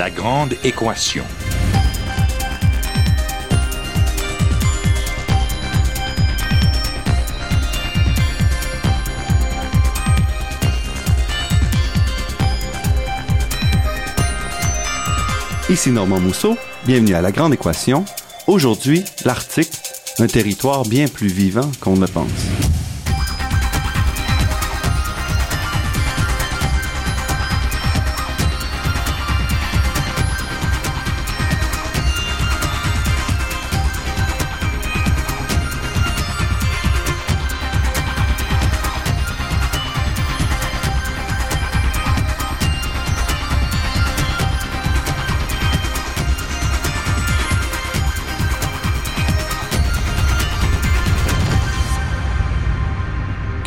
La grande équation. Ici Normand Mousseau, bienvenue à La Grande Équation. Aujourd'hui, l'Arctique, un territoire bien plus vivant qu'on ne pense.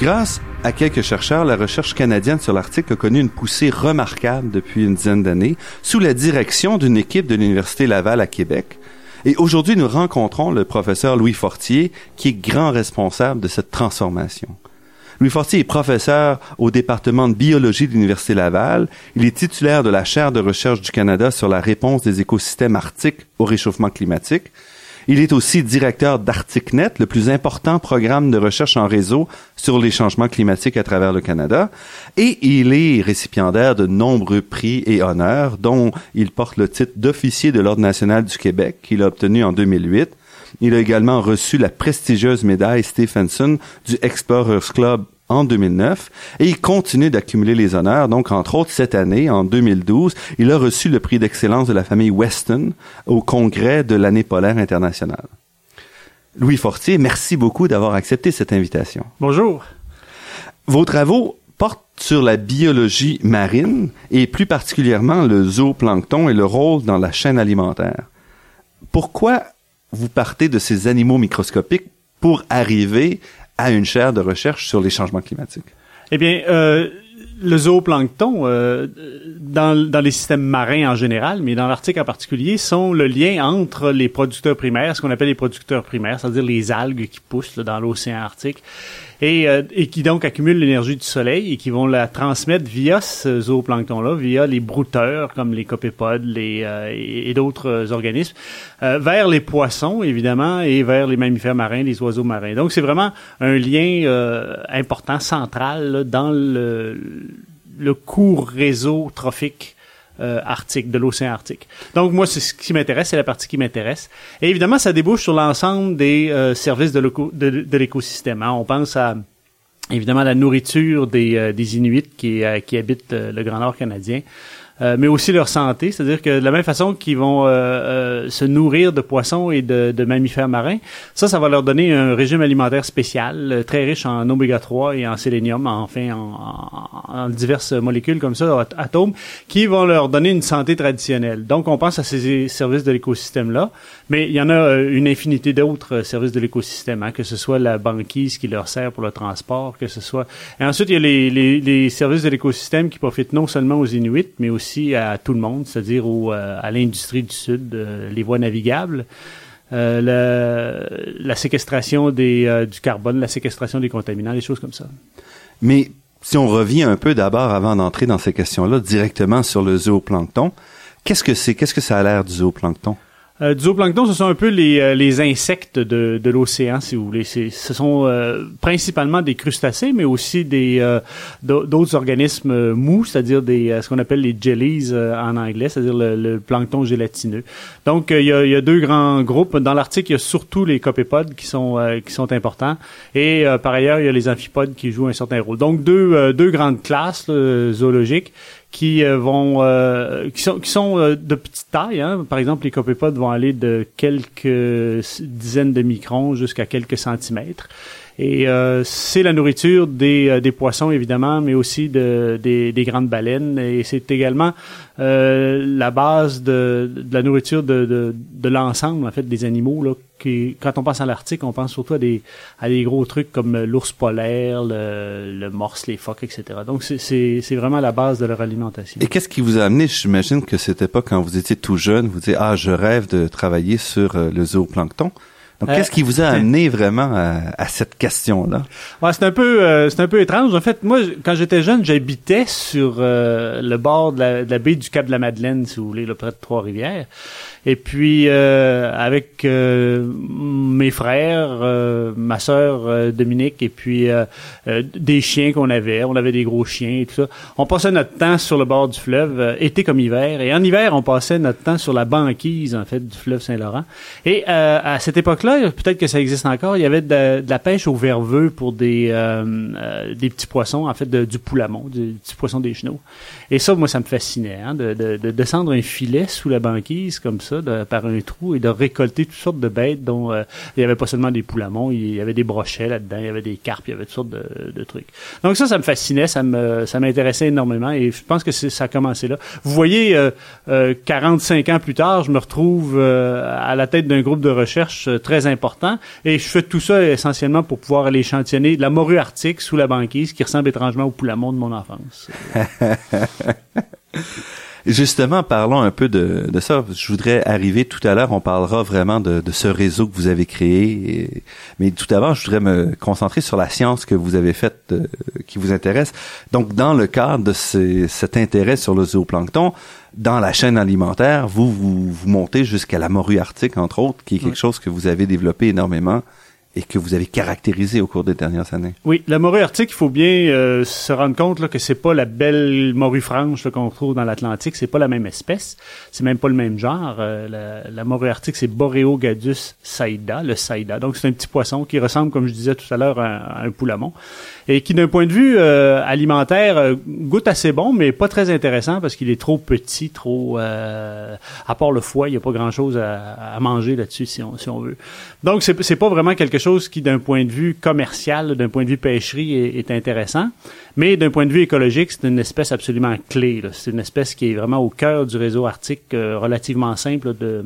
Grâce à quelques chercheurs, la recherche canadienne sur l'Arctique a connu une poussée remarquable depuis une dizaine d'années sous la direction d'une équipe de l'Université Laval à Québec. Et aujourd'hui, nous rencontrons le professeur Louis Fortier, qui est grand responsable de cette transformation. Louis Fortier est professeur au département de biologie de l'Université Laval. Il est titulaire de la chaire de recherche du Canada sur la réponse des écosystèmes arctiques au réchauffement climatique. Il est aussi directeur d'ArcticNet, le plus important programme de recherche en réseau sur les changements climatiques à travers le Canada. Et il est récipiendaire de nombreux prix et honneurs, dont il porte le titre d'officier de l'Ordre national du Québec, qu'il a obtenu en 2008. Il a également reçu la prestigieuse médaille Stephenson du Explorers Club en 2009 et il continue d'accumuler les honneurs. Donc, entre autres, cette année, en 2012, il a reçu le prix d'excellence de la famille Weston au congrès de l'année polaire internationale. Louis Fortier, merci beaucoup d'avoir accepté cette invitation. Bonjour. Vos travaux portent sur la biologie marine et plus particulièrement le zooplancton et le rôle dans la chaîne alimentaire. Pourquoi vous partez de ces animaux microscopiques pour arriver à une chaire de recherche sur les changements climatiques? Eh bien, euh, le zooplancton, euh, dans, dans les systèmes marins en général, mais dans l'Arctique en particulier, sont le lien entre les producteurs primaires, ce qu'on appelle les producteurs primaires, c'est-à-dire les algues qui poussent là, dans l'océan Arctique, et, euh, et qui donc accumulent l'énergie du soleil et qui vont la transmettre via ce zooplancton-là, via les brouteurs comme les copépodes les, euh, et, d'autres euh, organismes, euh, vers les poissons évidemment et vers les mammifères marins, les oiseaux marins. Donc c'est vraiment un lien euh, important, central là, dans le, le court réseau trophique euh, arctique, de l'océan Arctique. Donc moi, c'est ce qui m'intéresse, c'est la partie qui m'intéresse. Et évidemment, ça débouche sur l'ensemble des euh, services de, l'éco- de, de l'écosystème. hein. On pense à évidemment la nourriture des, euh, des Inuits qui, euh, qui habitent euh, le Grand Nord canadien. Euh, mais aussi leur santé, c'est-à-dire que de la même façon qu'ils vont euh, euh, se nourrir de poissons et de, de mammifères marins, ça, ça va leur donner un régime alimentaire spécial, euh, très riche en oméga 3 et en sélénium, enfin en, en- en diverses molécules comme ça, at- atomes, qui vont leur donner une santé traditionnelle. Donc, on pense à ces services de l'écosystème-là, mais il y en a euh, une infinité d'autres euh, services de l'écosystème, hein, que ce soit la banquise qui leur sert pour le transport, que ce soit... Et ensuite, il y a les, services de l'écosystème qui profitent non seulement aux Inuits, mais aussi à tout le monde, c'est-à-dire euh, à l'industrie du Sud, les voies navigables, la, séquestration du carbone, la séquestration des contaminants, des choses comme ça. Mais si on revient un peu d'abord avant d'entrer dans ces questions-là directement sur le zooplancton, qu'est-ce que c'est? Qu'est-ce que ça a l'air du zooplancton? Euh, zooplancton, ce sont un peu les, euh, les insectes de, de l'océan, si vous voulez. Ce sont euh, principalement des crustacés, mais aussi des euh, d'au- d'autres organismes mous, c'est-à-dire des ce qu'on appelle les jellies en anglais, c'est-à-dire le, le plancton gélatineux. Donc, il y, a, deux grands groupes. Dans l'Arctique, il y a surtout les copépodes qui sont qui sont importants, et par ailleurs, il y a les amphipodes qui jouent un certain rôle. Donc, deux deux grandes classes zoologiques qui euh, vont euh, qui sont qui sont euh, de petite taille hein. par exemple les copépodes vont aller de quelques dizaines de microns jusqu'à quelques centimètres et euh, c'est la nourriture des, euh, des poissons évidemment mais aussi de, des, des grandes baleines et c'est également euh, la base de, de la nourriture de, de, de l'ensemble en fait des animaux là quand on pense à l'Arctique on pense surtout à des à gros trucs comme l'ours polaire le, le morse les phoques etc donc c'est vraiment la base de leur alimentation. Et qu'est-ce qui vous a amené? J'imagine que c'était pas quand vous étiez tout jeune, vous dites ah je rêve de travailler sur euh, le zooplancton. Donc, qu'est-ce qui vous a amené vraiment à, cette question-là? Ouais, c'est un peu, euh, c'est un peu étrange. En fait, moi, quand j'étais jeune, j'habitais sur euh, le bord de la, de la, baie du Cap de la Madeleine, si vous voulez, là, près de Trois-Rivières. Et puis euh, avec euh, mes frères, euh, ma sœur Dominique, et puis des chiens qu'on avait, on avait des gros chiens et tout ça. On passait notre temps sur le bord du fleuve, été comme hiver. Et en hiver, on passait notre temps sur la banquise en fait du fleuve Saint-Laurent. Et à cette époque-là, peut-être que ça existe encore, il y avait de, la pêche au verveux pour des des petits poissons, en fait du poulamon, des petits poissons des chenaux. Et ça, moi, ça me fascinait, hein, de, de, de descendre un filet sous la banquise comme ça par un trou et de récolter toutes sortes de bêtes dont euh, il n'y avait pas seulement des poulamons, il y avait des brochets là-dedans, il y avait des carpes, il y avait toutes sortes de, trucs. Donc ça, ça me fascinait, ça me ça m'intéressait énormément et je pense que ça a commencé là. Vous voyez, euh, 45 euh, ans plus tard, je me retrouve euh, à la tête d'un groupe de recherche très important et je fais tout ça essentiellement pour pouvoir aller échantillonner la morue arctique sous la banquise qui ressemble étrangement au poulamon de mon enfance. Justement, parlons un peu de, de, ça. Je voudrais arriver tout à l'heure, on parlera vraiment de, de, ce réseau que vous avez créé. mais tout avant, je voudrais me concentrer sur la science que vous avez faite, euh, qui vous intéresse. Donc, dans le cadre de cet intérêt sur le zooplancton, dans la chaîne alimentaire, vous, vous, vous montez jusqu'à la morue arctique, entre autres, qui est quelque chose que vous avez développé énormément et que vous avez caractérisé au cours des dernières années? Oui, la morue arctique, il faut bien euh, se rendre compte là, que c'est pas la belle morue franche qu'on trouve dans l'Atlantique, c'est pas la même espèce, c'est même pas le même genre. Euh, la, la, morue arctique, c'est Boreogadus saida, le saida. Donc c'est un petit poisson qui ressemble, comme je disais tout à l'heure, à, un poulamon et qui, d'un point de vue euh, alimentaire, goûte assez bon, mais pas très intéressant parce qu'il est trop petit, trop... à part le foie, il n'y a pas grand-chose à, à manger là-dessus si on, si on veut. Donc c'est pas vraiment quelque chose qui, d'un point de vue commercial, d'un point de vue pêcherie, est, intéressant. Mais d'un point de vue écologique, c'est une espèce absolument clé. C'est une espèce qui est vraiment au cœur du réseau arctique, euh, relativement simple de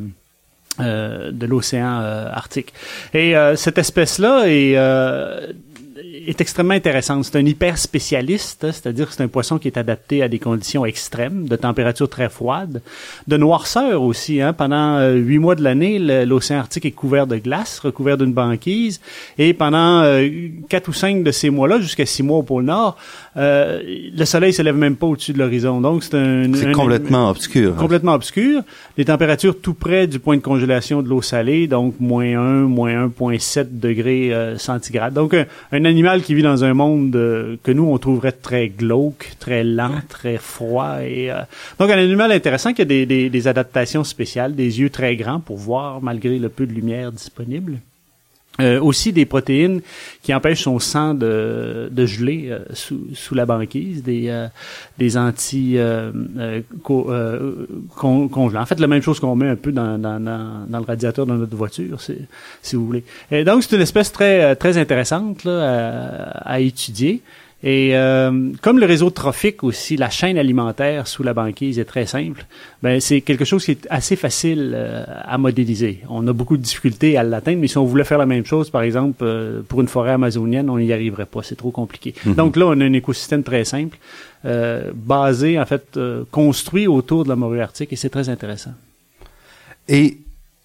euh, de l'océan euh, Arctique. Et cette espèce-là est est extrêmement intéressante. C'est un hyper spécialiste, hein, c'est-à-dire que c'est un poisson qui est adapté à des conditions extrêmes, de température très froide, de noirceur aussi. Hein. Pendant euh, huit mois de l'année, l'océan Arctique est couvert de glace, recouvert d'une banquise, et pendant euh, quatre ou cinq de ces mois-là, jusqu'à six mois au pôle Nord, euh, le soleil se lève même pas au-dessus de l'horizon. Donc c'est un, c'est complètement obscur. Hein. Complètement obscur. Les températures tout près du point de congélation de l'eau salée, donc moins 1, moins 1,7 degrés centigrades. Donc un, un animal qui vit dans un monde euh, que nous on trouverait très glauque, très lent, très froid et euh, donc un animal intéressant qui a des, des, des, adaptations spéciales, des yeux très grands pour voir malgré le peu de lumière disponible. Euh, aussi des protéines qui empêchent son sang de, de geler euh, sous, sous la banquise, des, euh, des anti congelants. En fait, la même chose qu'on met un peu dans, dans, dans, le radiateur de notre voiture, si vous voulez. Et donc, c'est une espèce très très intéressante là, à, à étudier. Et euh, comme le réseau trophique aussi, la chaîne alimentaire sous la banquise est très simple, ben c'est quelque chose qui est assez facile euh, à modéliser. On a beaucoup de difficultés à l'atteindre, mais si on voulait faire la même chose, par exemple, euh, pour une forêt amazonienne, on n'y arriverait pas, c'est trop compliqué. Mhm. Donc là, on a un écosystème très simple, basé, en fait, construit autour de la morue arctique, et c'est très intéressant. Et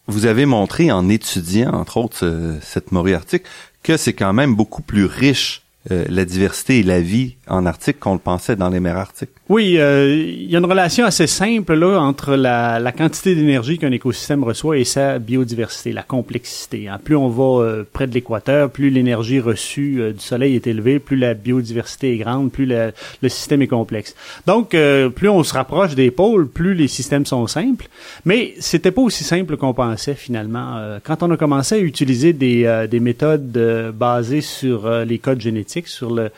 vous avez montré en étudiant, entre autres, cette morue arctique, que c'est quand même beaucoup plus riche euh, la diversité et la vie en Arctique qu'on le pensait dans les mers arctiques. Oui, euh, il y a une relation assez simple là entre la, la quantité d'énergie qu'un écosystème reçoit et sa biodiversité, la complexité. Hein. Plus on va euh, près de l'équateur, plus l'énergie reçue du soleil est élevée, plus la biodiversité est grande, plus le système est complexe. Donc, plus on se rapproche des pôles, plus les systèmes sont simples. Mais c'était pas aussi simple qu'on pensait finalement. quand on a commencé à utiliser des, des méthodes basées sur les codes génétiques sur le,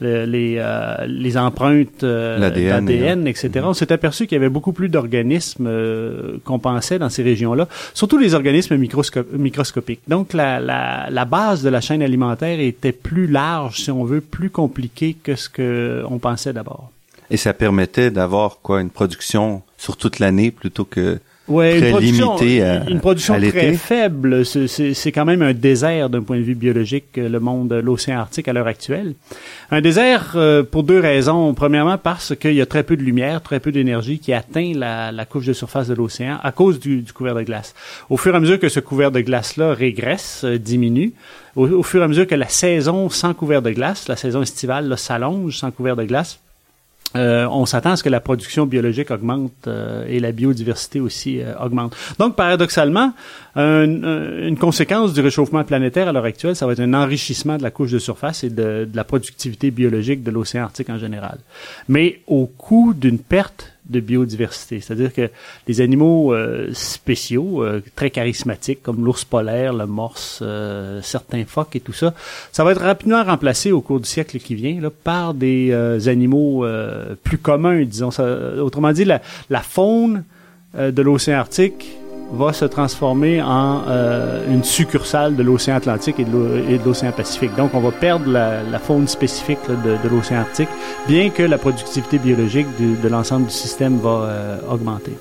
les, euh, les empreintes euh, d'ADN, etc. Mm-hmm. On s'est aperçu qu'il y avait beaucoup plus d'organismes euh, qu'on pensait dans ces régions-là, surtout les organismes microscopiques. Donc, la, la, la, base de la chaîne alimentaire était plus large, si on veut, plus compliquée que ce qu'on pensait d'abord. Et ça permettait d'avoir quoi une production sur toute l'année plutôt que Ouais, très une production, limité à, une production à très faible. C'est- quand même un désert d'un point de vue biologique, euh, le monde, euh, l'océan Arctique à l'heure actuelle. Un désert euh, pour deux raisons. Premièrement, parce qu'il y a très peu de lumière, très peu d'énergie qui atteint la, la couche de surface de l'océan à cause du, du couvert de glace. Au fur et à mesure que ce couvert de glace-là régresse, euh, diminue, au, au fur et à mesure que la saison sans couvert de glace, la saison estivale, s'allonge sans couvert de glace, euh, on s'attend à ce que la production biologique augmente euh, et la biodiversité aussi euh, augmente. Donc, paradoxalement, un- un- une conséquence du réchauffement planétaire à l'heure actuelle, ça va être un enrichissement de la couche de surface et de la productivité biologique de l'océan Arctique en général. Mais au coût d'une perte de biodiversité. C'est-à-dire que les animaux euh, spéciaux, euh, très charismatiques, comme l'ours polaire, le morse, euh, certains phoques et tout ça, ça va être rapidement remplacé au cours du siècle qui vient par des euh, animaux plus communs, disons. Ça, autrement dit, la, faune de l'océan Arctique va se transformer en euh, une succursale de l'océan Atlantique et de l'océan Pacifique. Donc, on va perdre la, faune spécifique de, l'océan Arctique, bien que la productivité biologique de l'ensemble du système va euh, augmenter.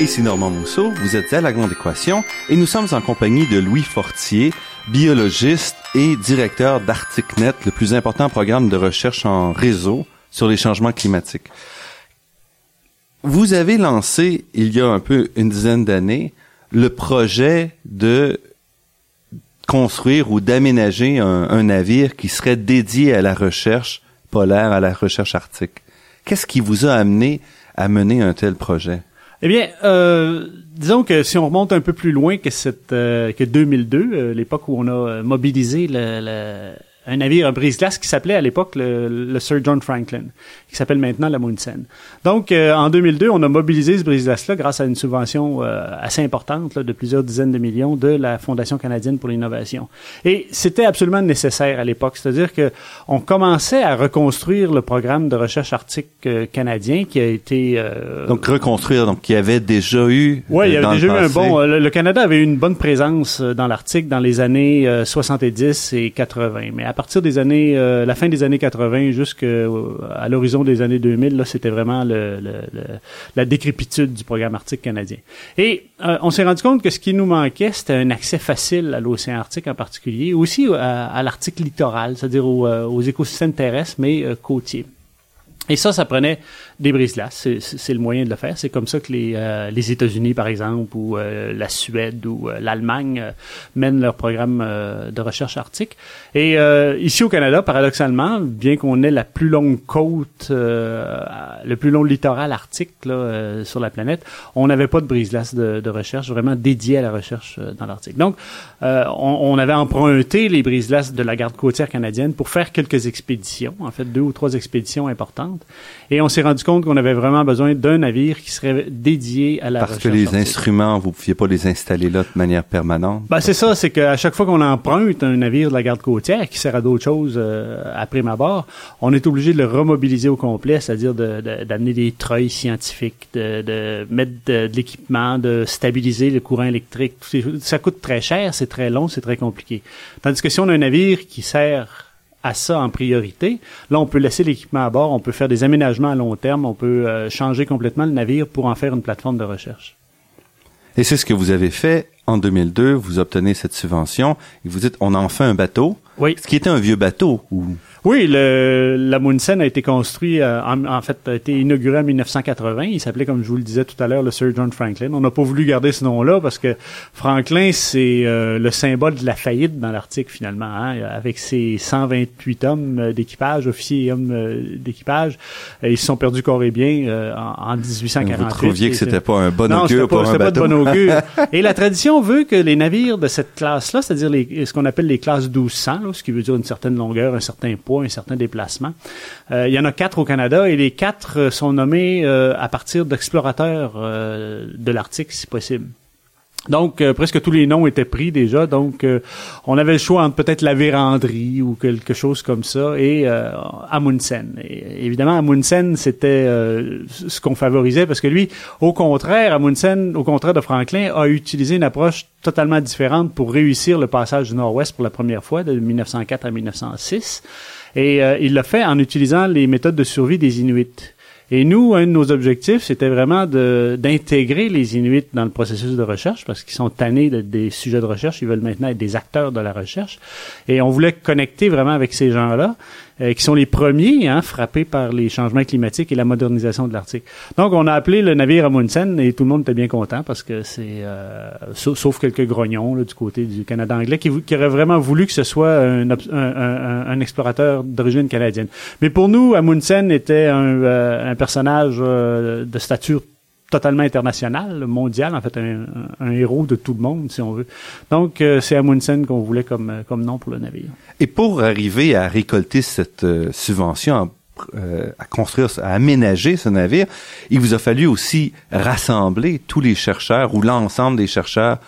Ici Normand Mousseau, vous êtes à La Grande Équation et nous sommes en compagnie de Louis Fortier, biologiste et directeur d'ArcticNet, le plus important programme de recherche en réseau sur les changements climatiques. Vous avez lancé, il y a un peu une dizaine d'années, le projet de construire ou d'aménager un, un navire qui serait dédié à la recherche polaire, à la recherche arctique. Qu'est-ce qui vous a amené à mener un tel projet? Eh bien, euh, disons que si on remonte un peu plus loin que cette euh, que 2002, euh, l'époque où on a euh, mobilisé le, le- un navire à brise-glace qui s'appelait à l'époque le, le Sir John Franklin, qui s'appelle maintenant la Munsen. Donc, euh, en 2002, on a mobilisé ce brise-glace-là grâce à une subvention euh, assez importante là, de plusieurs dizaines de millions de la Fondation canadienne pour l'innovation. Et c'était absolument nécessaire à l'époque, c'est-à-dire que on commençait à reconstruire le programme de recherche arctique euh, canadien qui a été euh, Donc reconstruire, donc il y avait déjà eu. oui, il y euh, avait déjà eu un bon. euh, Le, le Canada avait eu une bonne présence euh, dans l'Arctique dans les années euh, 70 et 80. Mais à partir des années, euh, la fin des années 80 jusqu'à l'horizon des années 2000, là, c'était vraiment le, le- le- la décrépitude du programme arctique canadien. Et euh, on s'est rendu compte que ce qui nous manquait, c'était un accès facile à l'océan Arctique en particulier, aussi à, à l'Arctique littoral, c'est-à-dire aux, euh, aux écosystèmes terrestres, mais euh, côtiers. Et ça, ça prenait des brises-glaces. C'est- le moyen de le faire. C'est comme ça que les, euh, les États-Unis, par exemple, ou euh, la Suède ou euh, l'Allemagne euh, mènent leur programme euh, de recherche arctique. Et euh, ici au Canada, paradoxalement, bien qu'on ait la plus longue côte, le plus long littoral arctique là, sur la planète, on n'avait pas de brise-glace de, de recherche vraiment dédiée à la recherche dans l'Arctique. Donc, on, on avait emprunté les brise-glaces de la garde côtière canadienne pour faire quelques expéditions, en fait deux ou trois expéditions importantes. Et on s'est rendu compte qu'on avait vraiment besoin d'un navire qui serait dédié à la Parce que recherche les arctique. instruments, vous pouviez pas les installer là de manière permanente. Ben, c'est ça, c'est qu'à chaque fois qu'on emprunte un navire de la garde côtière qui sert à d'autres choses euh, à prime abord, on est obligé de le remobiliser au complet, c'est-à-dire de- de- d'amener des treuils scientifiques, de, de mettre de, l'équipement, de stabiliser le courant électrique. Ça coûte très cher, c'est très long, c'est très compliqué. Tandis que si on a un navire qui sert à ça en priorité. Là, on peut laisser l'équipement à bord, on peut faire des aménagements à long terme, on peut euh, changer complètement le navire pour en faire une plateforme de recherche. Et c'est ce que vous avez fait en 2002. Vous obtenez cette subvention et vous dites, on a enfin un bateau. Oui. Ce qui était un vieux bateau. Ou... Oui, le, la Munsen a été construit, euh, en, en fait, a été inauguré en 1980. Il s'appelait, comme je vous le disais tout à l'heure, le Sir John Franklin. On n'a pas voulu garder ce nom-là parce que Franklin, c'est euh, le symbole de la faillite dans l'Arctique, finalement. hein. Avec ses 128 hommes euh, d'équipage, officiers et hommes euh, d'équipage, ils se sont perdus corps et bien euh, en, en 1848. Vous trouviez que c'était pas un bon non, augure pas, pour un c'était pas de bateau. bon augure. Et la tradition veut que les navires de cette classe-là, c'est-à-dire ce qu'on appelle les classes 1200, là, ce qui veut dire une certaine longueur, un certain poids, un certain déplacement, euh, il y en a quatre au Canada et les quatre euh, sont nommés euh, à partir d'explorateurs euh, de l'Arctique, si possible. Donc, euh, presque tous les noms étaient pris déjà. Donc, euh, on avait le choix entre peut-être la vérandrie ou quelque chose comme ça et euh, Amundsen. Évidemment, Amundsen, c'était ce qu'on favorisait parce que lui, au contraire, Amundsen, au contraire de Franklin, a utilisé une approche totalement différente pour réussir le passage du Nord-Ouest pour la première fois de 1904 à 1906. Et il l'a fait en utilisant les méthodes de survie des Inuits. Et nous, un de nos objectifs, c'était vraiment d'intégrer les Inuits dans le processus de recherche parce qu'ils sont tannés de, des sujets de recherche. Ils veulent maintenant être des acteurs de la recherche. Et on voulait connecter vraiment avec ces gens-là. Euh, qui sont les premiers hein, frappés par les changements climatiques et la modernisation de l'Arctique. Donc, on a appelé le navire Amundsen et tout le monde était bien content parce que c'est, euh, sauf, quelques grognons là, du côté du Canada anglais qui, qui auraient vraiment voulu que ce soit un, un, un, un explorateur d'origine canadienne. Mais pour nous, Amundsen était un, euh, un personnage de stature totalement international, mondial, en fait, un, héros de tout le monde, si on veut. Donc, euh, c'est Amundsen qu'on voulait comme, euh, comme nom pour le navire. Et pour arriver à récolter cette euh, subvention, à construire, à aménager ce navire, il vous a fallu aussi rassembler tous les chercheurs ou l'ensemble des chercheurs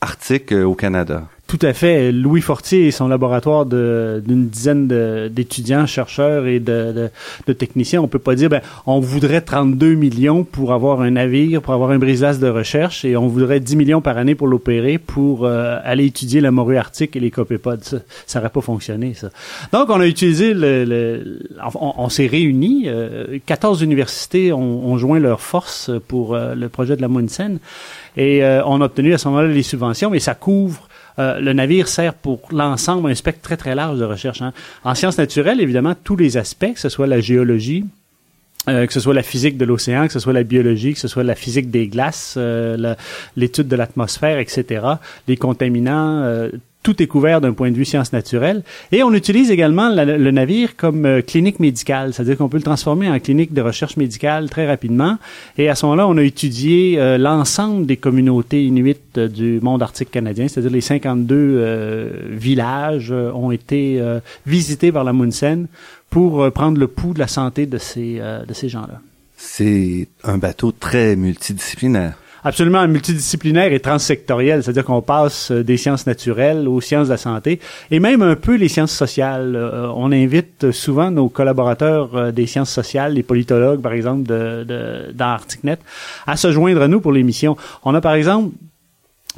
arctiques au Canada. Tout à fait. Louis Fortier et son laboratoire d'une dizaine d'étudiants, chercheurs et de, de, techniciens, on peut pas dire, ben, on voudrait 32 millions pour avoir un navire, pour avoir un brise de recherche, et on voudrait 10 millions par année pour l'opérer, pour euh, aller étudier la morue arctique et les copépodes. Ça, ça aurait pas fonctionné, ça. Donc, on a utilisé le... on, s'est réunis. 14 euh, universités ont, ont, joint leurs forces pour euh, le projet de la Munsen, et on a obtenu à ce moment-là les subventions, mais ça couvre euh, le navire sert pour l'ensemble, un spectre très très large de recherche. Hein. En sciences naturelles, évidemment, tous les aspects, que ce soit la géologie, euh, que ce soit la physique de l'océan, que ce soit la biologie, que ce soit la physique des glaces, euh, l'étude de l'atmosphère, etc., les contaminants, tout est couvert d'un point de vue sciences naturelles. Et on utilise également le navire comme euh, clinique médicale, c'est-à-dire qu'on peut le transformer en clinique de recherche médicale très rapidement. Et à ce moment-là, on a étudié euh, l'ensemble des communautés inuites euh, du monde arctique canadien, c'est-à-dire les 52 villages ont été visités par la Munsen pour prendre le pouls de la santé de ces, de ces gens-là. C'est un bateau très multidisciplinaire absolument multidisciplinaire et transsectoriel, c'est-à-dire qu'on passe euh, des sciences naturelles aux sciences de la santé et même un peu les sciences sociales. Euh, on invite souvent nos collaborateurs euh, des sciences sociales, les politologues par exemple de, à se joindre à nous pour l'émission. On a par exemple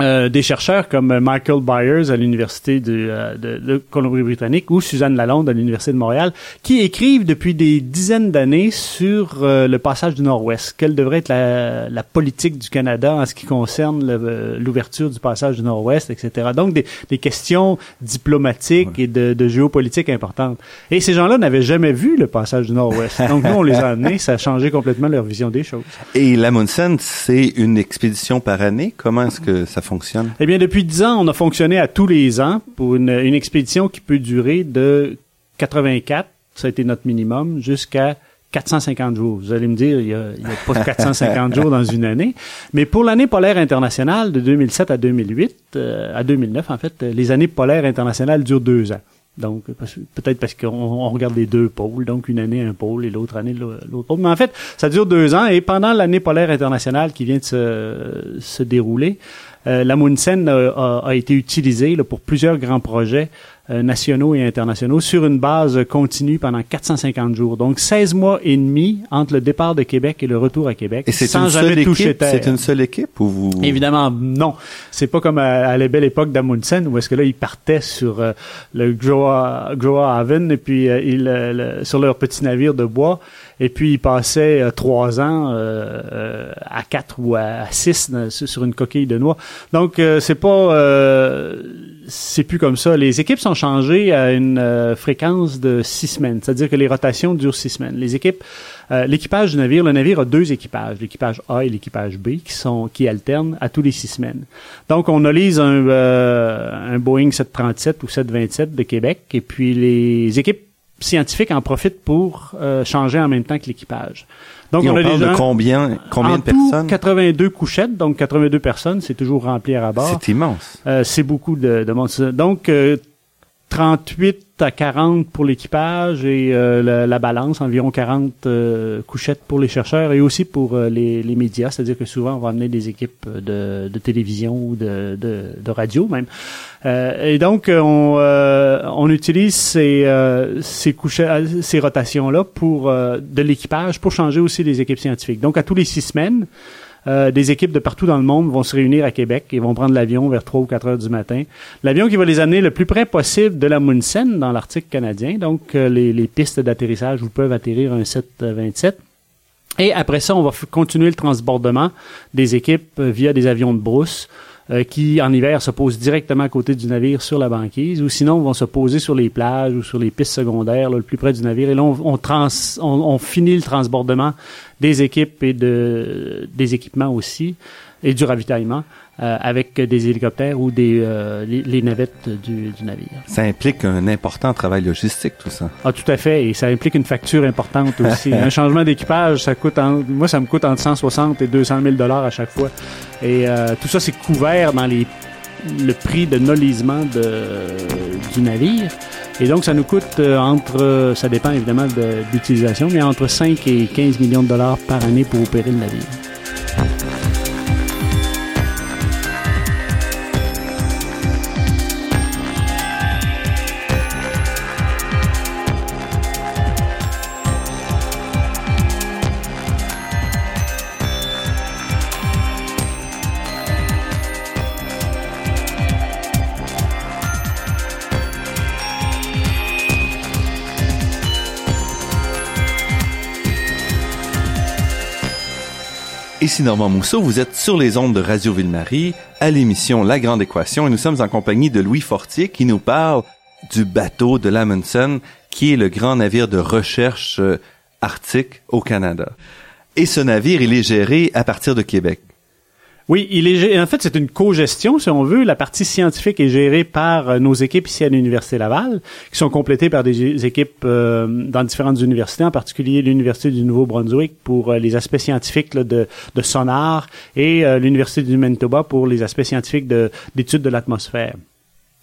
euh, des chercheurs comme Michael Byers à l'université de, euh, de, de Colombie-Britannique ou Suzanne Lalonde à l'université de Montréal, qui écrivent depuis des dizaines d'années sur euh, le passage du Nord-Ouest. Quelle devrait être la, la, politique du Canada en ce qui concerne l'ouverture du passage du Nord-Ouest, etc. Donc des, des questions diplomatiques et de, de, géopolitique importantes. Et ces gens-là n'avaient jamais vu le passage du Nord-Ouest. Donc nous, on les a amenés, ça a changé complètement leur vision des choses. Et l'Amundsen, c'est une expédition par année? Comment est-ce que ça fonctionne? Eh bien, depuis dix ans, on a fonctionné à tous les ans pour une, une expédition qui peut durer de 84, ça a été notre minimum, jusqu'à 450 jours. Vous allez me dire, il n'y a, a, pas 450 jours dans une année. Mais pour l'année polaire internationale de 2007 à 2008, euh, à 2009 en fait, les années polaires internationales durent deux ans. Donc, peut-être parce qu'on regarde les deux pôles, donc une année un pôle et l'autre année l'autre pôle. Mais en fait, ça dure deux ans et pendant l'année polaire internationale qui vient de se, se dérouler, la Munsen a, a, été utilisée pour plusieurs grands projets euh, nationaux et internationaux sur une base continue pendant 450 jours. Donc 16 mois et demi entre le départ de Québec et le retour à Québec. Et c'est sans jamais toucher terre. C'est une seule équipe ou vous Évidemment non. C'est pas comme à, la belle époque d'Amundsen où est-ce que là ils partaient sur euh, le Groa, Haven et puis euh, ils, sur leur petit navire de bois et puis ils passaient trois ans à quatre ou à six sur une coquille de noix. Donc c'est pas c'est plus comme ça. Les équipes sont changées à une euh, fréquence de six semaines, c'est-à-dire que les rotations durent six semaines. Les équipes, euh, l'équipage du navire, le navire a deux équipages, l'équipage A et l'équipage B, qui sont qui alternent à tous les six semaines. Donc, on analyse un, euh, un Boeing 737 ou 727 de Québec, et puis les équipes scientifiques en profitent pour changer en même temps que l'équipage. Donc, on, a parle de combien, combien de personnes? 82 couchettes, donc 82 personnes, c'est toujours rempli à bord. C'est immense. Euh, c'est beaucoup de, de monde. Donc, 38 à 40 pour l'équipage et euh, la, balance, environ 40 euh, couchettes pour les chercheurs et aussi pour euh, les, les, médias, c'est-à-dire que souvent on va amener des équipes de, de télévision ou de, de, de radio même. et donc on, on utilise ces, ces ces rotations-là pour de l'équipage pour changer aussi les équipes scientifiques. Donc à tous les six semaines, euh, des équipes de partout dans le monde vont se réunir à Québec et vont prendre l'avion vers 3 ou 4 heures du matin. L'avion qui va les amener le plus près possible de la Munsen dans l'Arctique canadien. Donc, euh, les, pistes d'atterrissage où peuvent atterrir un 727. Et après ça, on va continuer le transbordement des équipes euh, via des avions de brousse qui, en hiver, se posent directement à côté du navire sur la banquise, ou sinon vont se poser sur les plages ou sur les pistes secondaires, le plus près du navire. Et là, on, on, trans, on finit le transbordement des équipes et de, des équipements aussi, et du ravitaillement. Euh, avec des hélicoptères ou des euh, les, navettes du, du, navire. Ça implique un important travail logistique, tout ça. Ah, tout à fait, et ça implique une facture importante aussi. un changement d'équipage, ça coûte, moi, ça me coûte entre 160 et 200 000 dollars à chaque fois, et euh, tout ça c'est couvert dans les le prix de nolisement de, du navire. Et donc, ça nous coûte entre, ça dépend évidemment de, l'utilisation, mais entre 5 et 15 millions de dollars par année pour opérer le navire. Ici Normand Mousseau, vous êtes sur les ondes de Radio Ville-Marie à l'émission La Grande Équation et nous sommes en compagnie de Louis Fortier qui nous parle du bateau de l'Amundsen qui est le grand navire de recherche euh, arctique au Canada. Et ce navire, il est géré à partir de Québec. Oui, il est en fait c'est une co-gestion si on veut. La partie scientifique est gérée par euh, nos équipes ici à l'université Laval, qui sont complétées par des équipes euh, dans différentes universités, en particulier l'université du Nouveau-Brunswick pour euh, les aspects scientifiques de, de, sonar et l'université du Manitoba pour les aspects scientifiques d'études de l'atmosphère.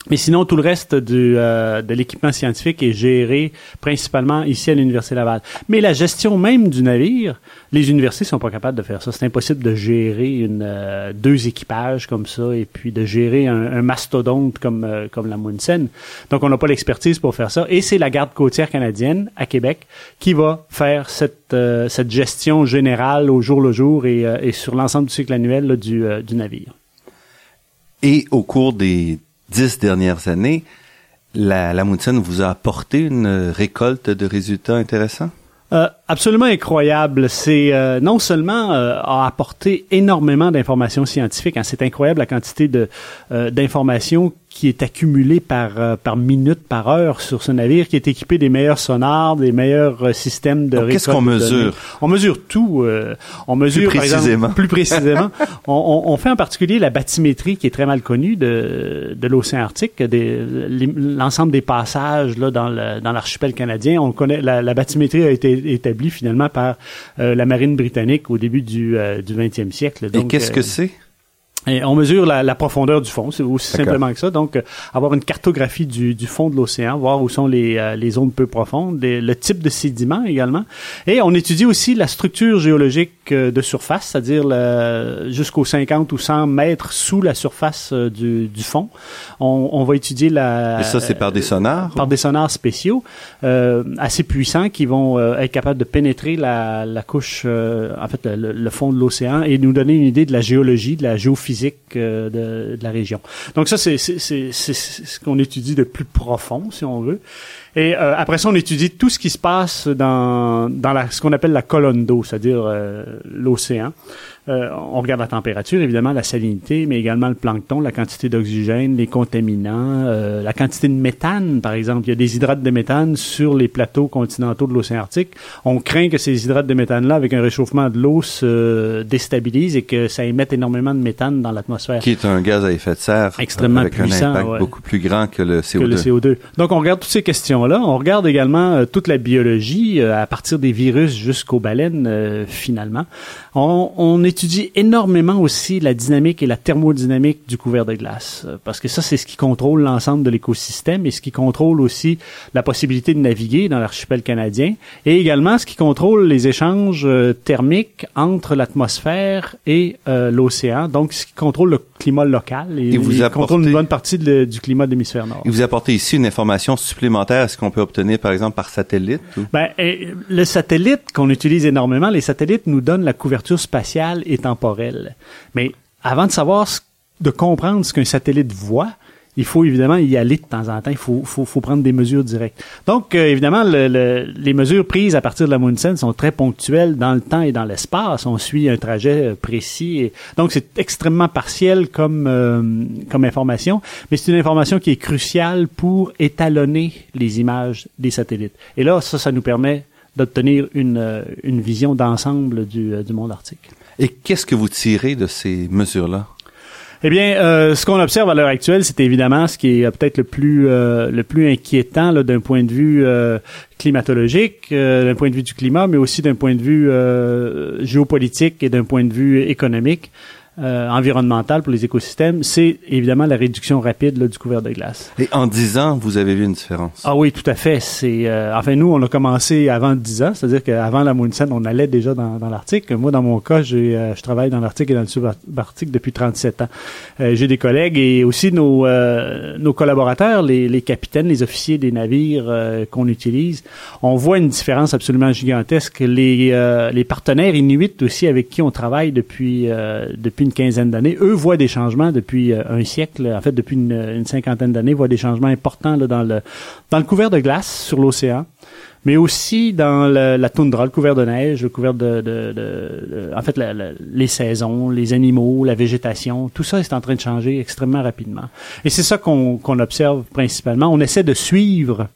Mais sinon, tout le reste du, euh, de l'équipement scientifique est géré principalement ici à l'Université Laval. Mais la gestion même du navire, les universités sont pas capables de faire ça. C'est impossible de gérer une, euh, deux équipages comme ça et puis de gérer un, mastodonte comme, euh, comme la Munsen. Donc, on n'a pas l'expertise pour faire ça. Et c'est la garde côtière canadienne à Québec qui va faire cette, cette gestion générale au jour le jour et, et sur l'ensemble du cycle annuel du, du navire. Et au cours des dix dernières années, la, la vous a apporté une récolte de résultats intéressants? Euh, absolument incroyable. C'est euh, non seulement euh, a apporté énormément d'informations scientifiques. Hein, c'est incroyable la quantité de d'informations qui est accumulé par euh, par minute par heure sur ce navire qui est équipé des meilleurs sonars, des meilleurs euh, systèmes de Qu'est-ce qu'on mesure? On mesure tout. Euh, on mesure plus précisément. plus précisément. on, on, fait en particulier la bathymétrie qui est très mal connue de de l'océan Arctique, l'ensemble des passages là dans le, dans l'archipel canadien. On connaît la, la, bathymétrie a été établie finalement par la marine britannique au début du du 20e siècle. Donc, Et qu'est-ce que c'est? Et on mesure la, la, profondeur du fond, c'est aussi simplement que ça. Donc, euh, avoir une cartographie du, du fond de l'océan, voir où sont les, euh, les zones peu profondes, le type de sédiments également. Et on étudie aussi la structure géologique euh, de surface, c'est-à-dire jusqu'aux 50 ou 100 mètres sous la surface du, du fond. On, on, va étudier la... Et ça, c'est par des sonars? Par des sonars spéciaux, assez puissants, qui vont être capables de pénétrer la, la couche, en fait, le, le fond de l'océan et nous donner une idée de la géologie, de la géophysique physique euh, de, de, la région. Donc ça, c'est ce qu'on étudie de plus profond, si on veut. Et euh, après ça, on étudie tout ce qui se passe dans, dans la, ce qu'on appelle la colonne d'eau, c'est-à-dire euh, l'océan. Euh, on regarde la température, évidemment, la salinité, mais également le plancton, la quantité d'oxygène, les contaminants, euh, la quantité de méthane, par exemple. Il y a des hydrates de méthane sur les plateaux continentaux de l'océan Arctique. On craint que ces hydrates de méthane-là, avec un réchauffement de l'eau, se déstabilisent et que ça émette énormément de méthane dans l'atmosphère. Qui est un gaz à effet de serre extrêmement avec puissant, un impact beaucoup plus grand que le CO2. Que le CO2. Donc, on regarde toutes ces On regarde également euh, toute la biologie, à partir des virus jusqu'aux baleines, finalement. On, on étudie énormément aussi la dynamique et la thermodynamique du couvert de glace, euh, parce que ça, c'est ce qui contrôle l'ensemble de l'écosystème et ce qui contrôle aussi la possibilité de naviguer dans l'archipel canadien, et également ce qui contrôle les échanges euh, thermiques entre l'atmosphère et euh, l'océan, donc ce qui contrôle le climat local et, Et vous il apportez- contrôle une bonne partie de- du climat de l'hémisphère nord. Et vous apportez ici une information supplémentaire à ce qu'on peut obtenir, par exemple, par satellite? ou- Ben, et le satellite qu'on utilise énormément, les satellites nous donnent la couverture spatiale et temporelle. Mais avant de savoir, ce- de comprendre ce qu'un satellite voit, il faut évidemment y aller de temps en temps. Il faut, prendre des mesures directes. Donc, euh, évidemment, le- le- les mesures prises à partir de la Moonsen sont très ponctuelles dans le temps et dans l'espace. On suit un trajet euh, précis. Donc, c'est extrêmement partiel comme, euh, comme information, mais c'est une information qui est cruciale pour étalonner les images des satellites. Et là, ça, ça nous permet d'obtenir une, euh, une vision d'ensemble du, euh, du monde arctique. Et qu'est-ce que vous tirez de ces mesures-là? Eh bien, euh, ce qu'on observe à l'heure actuelle, c'est évidemment ce qui est euh, peut-être le plus euh, le plus inquiétant d'un point de vue euh, climatologique, euh, d'un point de vue du climat, mais aussi d'un point de vue euh, géopolitique et d'un point de vue économique, euh, environnemental pour les écosystèmes. C'est évidemment la réduction rapide là, du couvert de glace. Et en 10 ans, vous avez vu une différence? Ah oui, tout à fait. C'est euh, enfin nous, on a commencé avant 10 ans, c'est-à-dire qu'avant la Moonsen, on allait déjà dans, dans l'Arctique. Moi, dans mon cas, j'ai euh, je travaille dans l'Arctique et dans le subarctique depuis 37 ans. Euh, j'ai des collègues et aussi nos euh, nos collaborateurs, les, les capitaines, les officiers des navires euh, qu'on utilise. On voit une différence absolument gigantesque. Les euh, les partenaires inuits aussi avec qui on travaille depuis euh, depuis une quinzaine d'années, eux voient des changements depuis euh, un siècle, en fait depuis une, cinquantaine d'années, voient des changements importants là, dans le dans le couvert de glace sur l'océan, mais aussi dans le- la toundra, le couvert de neige, le couvert de, de, de- en fait, les saisons, les animaux, la végétation, tout ça est en train de changer extrêmement rapidement. Et c'est ça qu'on qu'on observe principalement. On essaie de suivre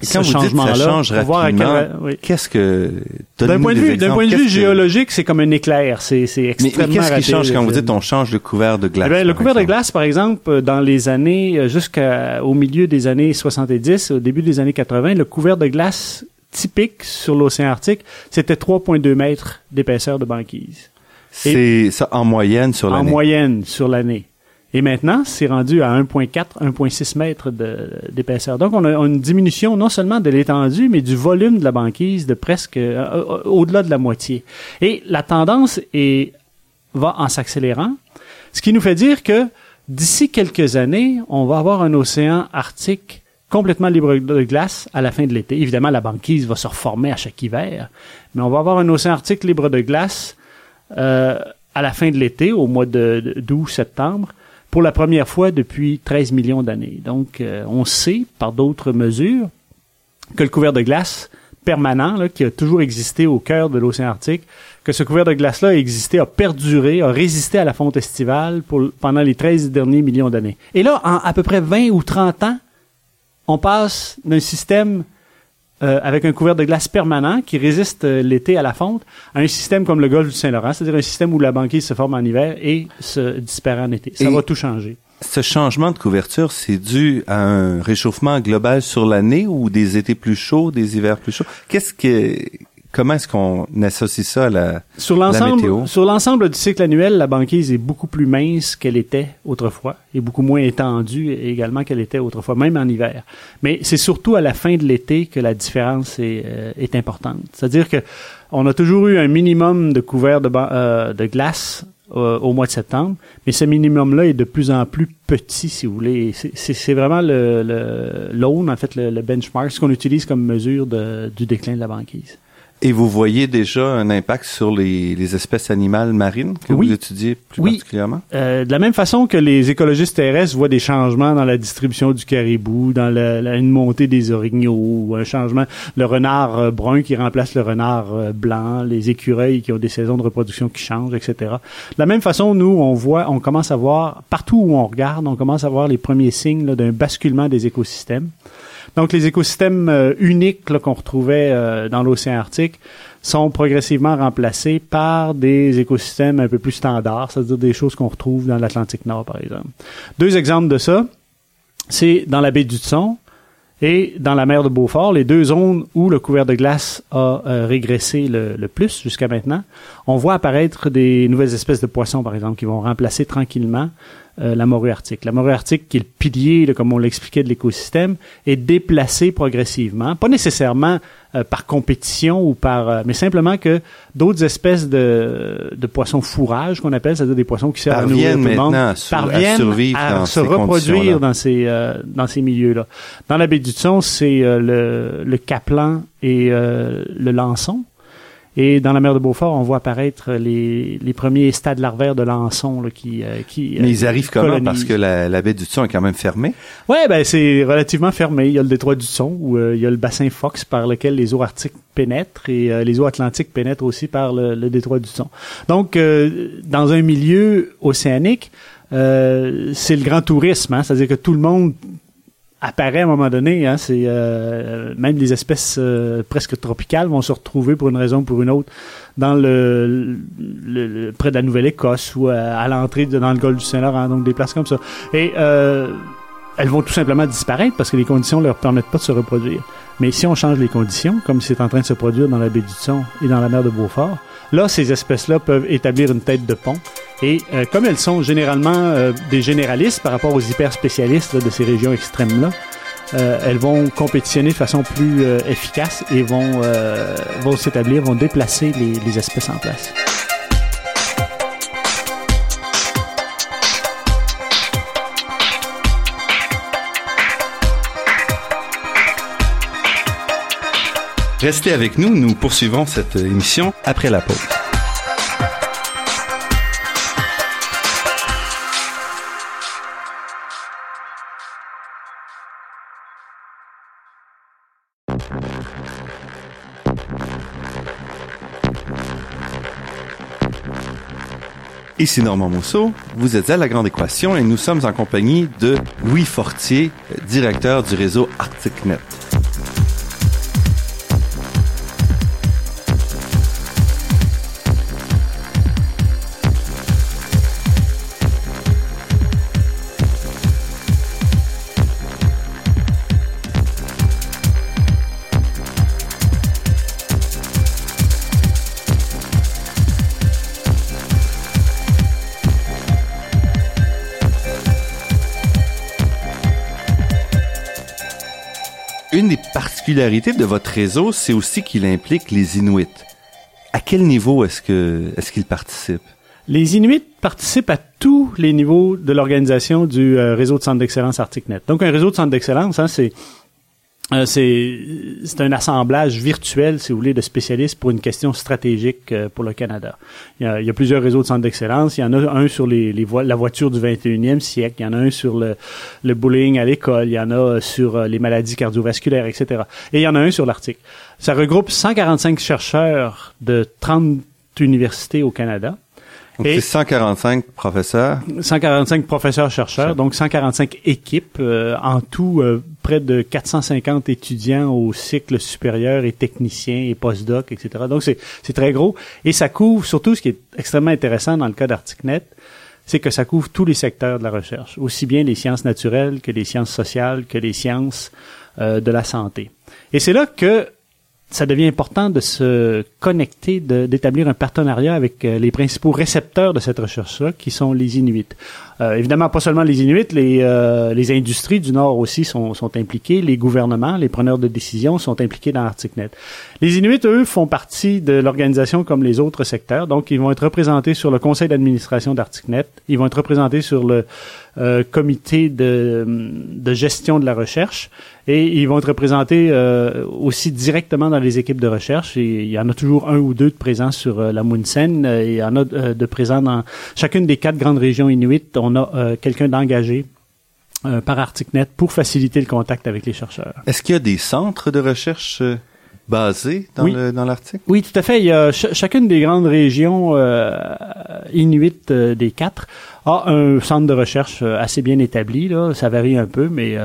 Et ce quand vous dites ça change rapidement, oui. qu'est-ce que... D'un point de vue, d'un point de vue géologique, c'est comme un éclair. C'est c'est Mais, mais extrêmement qu'est-ce qui change quand vous dites on change le couvert de glace? Eh bien, le couvert de glace, par exemple, euh, dans les années, euh, jusqu'au milieu des années 70, au début des années 80, le couvert de glace typique sur l'océan Arctique, c'était 3,2 mètres d'épaisseur de banquise. C'est ça en moyenne sur En l'année. moyenne sur l'année. Et maintenant, c'est rendu à 1,4, 1,6 mètres d'épaisseur. Donc, on a, une diminution non seulement de l'étendue, mais du volume de la banquise de presque euh, euh, au-delà de la moitié. Et la tendance est, va en s'accélérant, ce qui nous fait dire que d'ici quelques années, on va avoir un océan arctique complètement libre de glace à la fin de l'été. Évidemment, la banquise va se reformer à chaque hiver, mais on va avoir un océan arctique libre de glace euh, à la fin de l'été, au mois de de- d'août-septembre, pour la première fois depuis 13 millions d'années. Donc, euh, on sait, par d'autres mesures, que le couvert de glace permanent, qui a toujours existé au cœur de l'océan Arctique, que ce couvert de glace-là a existé, a perduré, a résisté à la fonte estivale pendant les 13 derniers millions d'années. Et là, en à peu près 20 ou 30 ans, on passe d'un système euh, avec un couvert de glace permanent qui résiste euh, l'été à la fonte à un système comme le golfe du Saint-Laurent, c'est-à-dire un système où la banquise se forme en hiver et se disparaît en été. Ça Et- va tout changer. Ce changement de couverture, c'est dû à un réchauffement global sur l'année ou des étés plus chauds, des hivers plus chauds? Qu'est-ce que, comment est-ce qu'on associe ça à la, Sur la météo? l'ensemble, sur l'ensemble du cycle annuel, la banquise est beaucoup plus mince qu'elle était autrefois et beaucoup moins étendue également qu'elle était autrefois, même en hiver. Mais c'est surtout à la fin de l'été que la différence est, euh, est importante. C'est-à-dire que on a toujours eu un minimum de couvert de, ban- euh, de glace euh, au mois de septembre, mais ce minimum-là est de plus en plus petit, si vous voulez. C'est c'est vraiment le, le l'aune, en fait, le, le benchmark, ce qu'on utilise comme mesure de- du déclin de la banquise. Et vous voyez déjà un impact sur les, les espèces animales marines que Oui. vous étudiez plus Oui. particulièrement? Euh, de la même façon que les écologistes terrestres voient des changements dans la distribution du caribou, dans la, la- une montée des orignaux, ou un changement, le renard euh, brun qui remplace le renard euh, blanc, les écureuils qui ont des saisons de reproduction qui changent, etc. De la même façon, nous, on voit, on commence à voir, partout où on regarde, on commence à voir les premiers signes d'un basculement des écosystèmes. Donc, les écosystèmes euh, uniques qu'on retrouvait euh, dans l'océan Arctique sont progressivement remplacés par des écosystèmes un peu plus standards, c'est-à-dire des choses qu'on retrouve dans l'Atlantique Nord, par exemple. Deux exemples de ça, c'est dans la baie d'Hudson. Et dans la mer de Beaufort, les deux zones où le couvert de glace a euh, régressé le plus jusqu'à maintenant, on voit apparaître des nouvelles espèces de poissons, par exemple, qui vont remplacer tranquillement euh, la morue arctique. La morue arctique, qui est le pilier, là, comme on l'expliquait, de l'écosystème, est déplacée progressivement, pas nécessairement euh, par compétition ou par, euh, mais simplement que d'autres espèces de, de poissons fourrage qu'on appelle, c'est-à-dire des poissons qui servent à nourrir Parviennent tout le monde, maintenant à, sur- à parviennent survivre à dans se ces reproduire dans ces euh, dans ces milieux-là. Dans la baie du Thon, c'est euh, le, le caplan et euh, le lançon. Et dans la mer de Beaufort, on voit apparaître les, les premiers stades larvaires de lançon là, qui euh, qui. Mais euh, ils arrivent comment? colonisent. Parce que la, la baie du Thon est quand même fermée. Ouais, ben c'est relativement fermé. Il y a le détroit du Thon où euh, il y a le bassin Fox par lequel les eaux arctiques pénètrent et euh, les eaux atlantiques pénètrent aussi par le, le détroit du Thon. Donc, euh, dans un milieu océanique, euh, c'est le grand tourisme, hein, c'est-à-dire que tout le monde apparaît à un moment donné. Hein, c'est euh, même les espèces euh, presque tropicales vont se retrouver pour une raison ou pour une autre dans le, près de la Nouvelle-Écosse ou à, l'entrée dans le golfe du Saint-Laurent, donc des places comme ça. Et euh, elles vont tout simplement disparaître parce que les conditions ne leur permettent pas de se reproduire. Mais si on change les conditions, comme c'est en train de se produire dans la baie du Thon et dans la mer de Beaufort, là, ces espèces-là peuvent établir une tête de pont. Et euh, comme elles sont généralement euh, des généralistes par rapport aux hyper spécialistes de ces régions extrêmes-là, euh, elles vont compétitionner de façon plus efficace et vont, vont s'établir, vont déplacer les, les espèces en place. Restez avec nous, nous poursuivons cette émission après la pause. Ici Normand Mousseau, vous êtes à La Grande Équation et nous sommes en compagnie de Louis Fortier, directeur du réseau ArcticNet. Des particularités de votre réseau, c'est aussi qu'il implique les Inuits. À quel niveau est-ce que est-ce qu'ils participent? Les Inuits participent à tous les niveaux de l'organisation du euh, réseau de centres d'excellence ArcticNet. Donc, un réseau de centres d'excellence, hein, c'est euh, c'est c'est un assemblage virtuel, si vous voulez, de spécialistes pour une question stratégique euh, pour le Canada. Il y, a, il y a plusieurs réseaux de centres d'excellence. Il y en a un sur les, les voi- la voiture du 21e siècle. Il y en a un sur le, le bullying à l'école. Il y en a euh, sur euh, les maladies cardiovasculaires, etc. Et il y en a un sur l'Arctique. Ça regroupe 145 chercheurs de 30 universités au Canada. Donc Et- c'est 145 professeurs. 145 professeurs-chercheurs, donc 145 équipes, euh, en tout euh, près de 450 étudiants au cycle supérieur et techniciens et postdocs, etc. Donc c'est très gros et ça couvre surtout ce qui est extrêmement intéressant dans le cas d'ArcticNet, c'est que ça couvre tous les secteurs de la recherche, aussi bien les sciences naturelles que les sciences sociales que les sciences euh, de la santé. Et c'est là que ça devient important de se connecter, d'établir un partenariat avec euh, les principaux récepteurs de cette recherche-là, qui sont les Inuits. Euh, évidemment, pas seulement les Inuits, les, euh, les industries du Nord aussi sont, sont impliquées, les gouvernements, les preneurs de décision sont impliqués dans ArcticNet. Les Inuits, eux, font partie de l'organisation comme les autres secteurs, donc ils vont être représentés sur le conseil d'administration d'ArcticNet, ils vont être représentés sur le euh, comité de, de gestion de la recherche, et ils vont être représentés euh, aussi directement dans les équipes de recherche. Et il y en a toujours un ou deux de présents sur euh, la Munsen. euh, et il y en a euh, de présents dans chacune des quatre grandes régions inuites. On a quelqu'un d'engagé par ArcticNet pour faciliter le contact avec les chercheurs. Est-ce qu'il y a des centres de recherche basés dans Oui. le dans l'Arctique? Oui, tout à fait. Il y a ch- chacune des grandes régions euh, inuites euh, des quatre a un centre de recherche assez bien établi. Là. Ça varie un peu, mais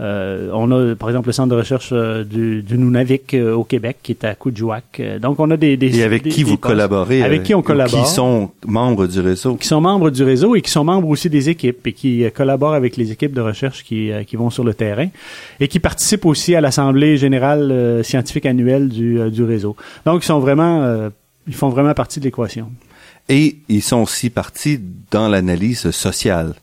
euh, on a, par exemple, le centre de recherche euh, du, du, Nunavik euh, au Québec, qui est à Coudjouac. Donc, on a des... des et avec qui vous collaborez? Avec qui on collabore. Qui sont membres du réseau? Qui sont membres du réseau et qui sont membres aussi des équipes et qui collaborent avec les équipes de recherche qui, qui vont sur le terrain et qui participent aussi à l'Assemblée générale scientifique annuelle du, du réseau. Donc, ils sont vraiment... ils font vraiment partie de l'équation. Et ils sont aussi partis dans l'analyse sociale.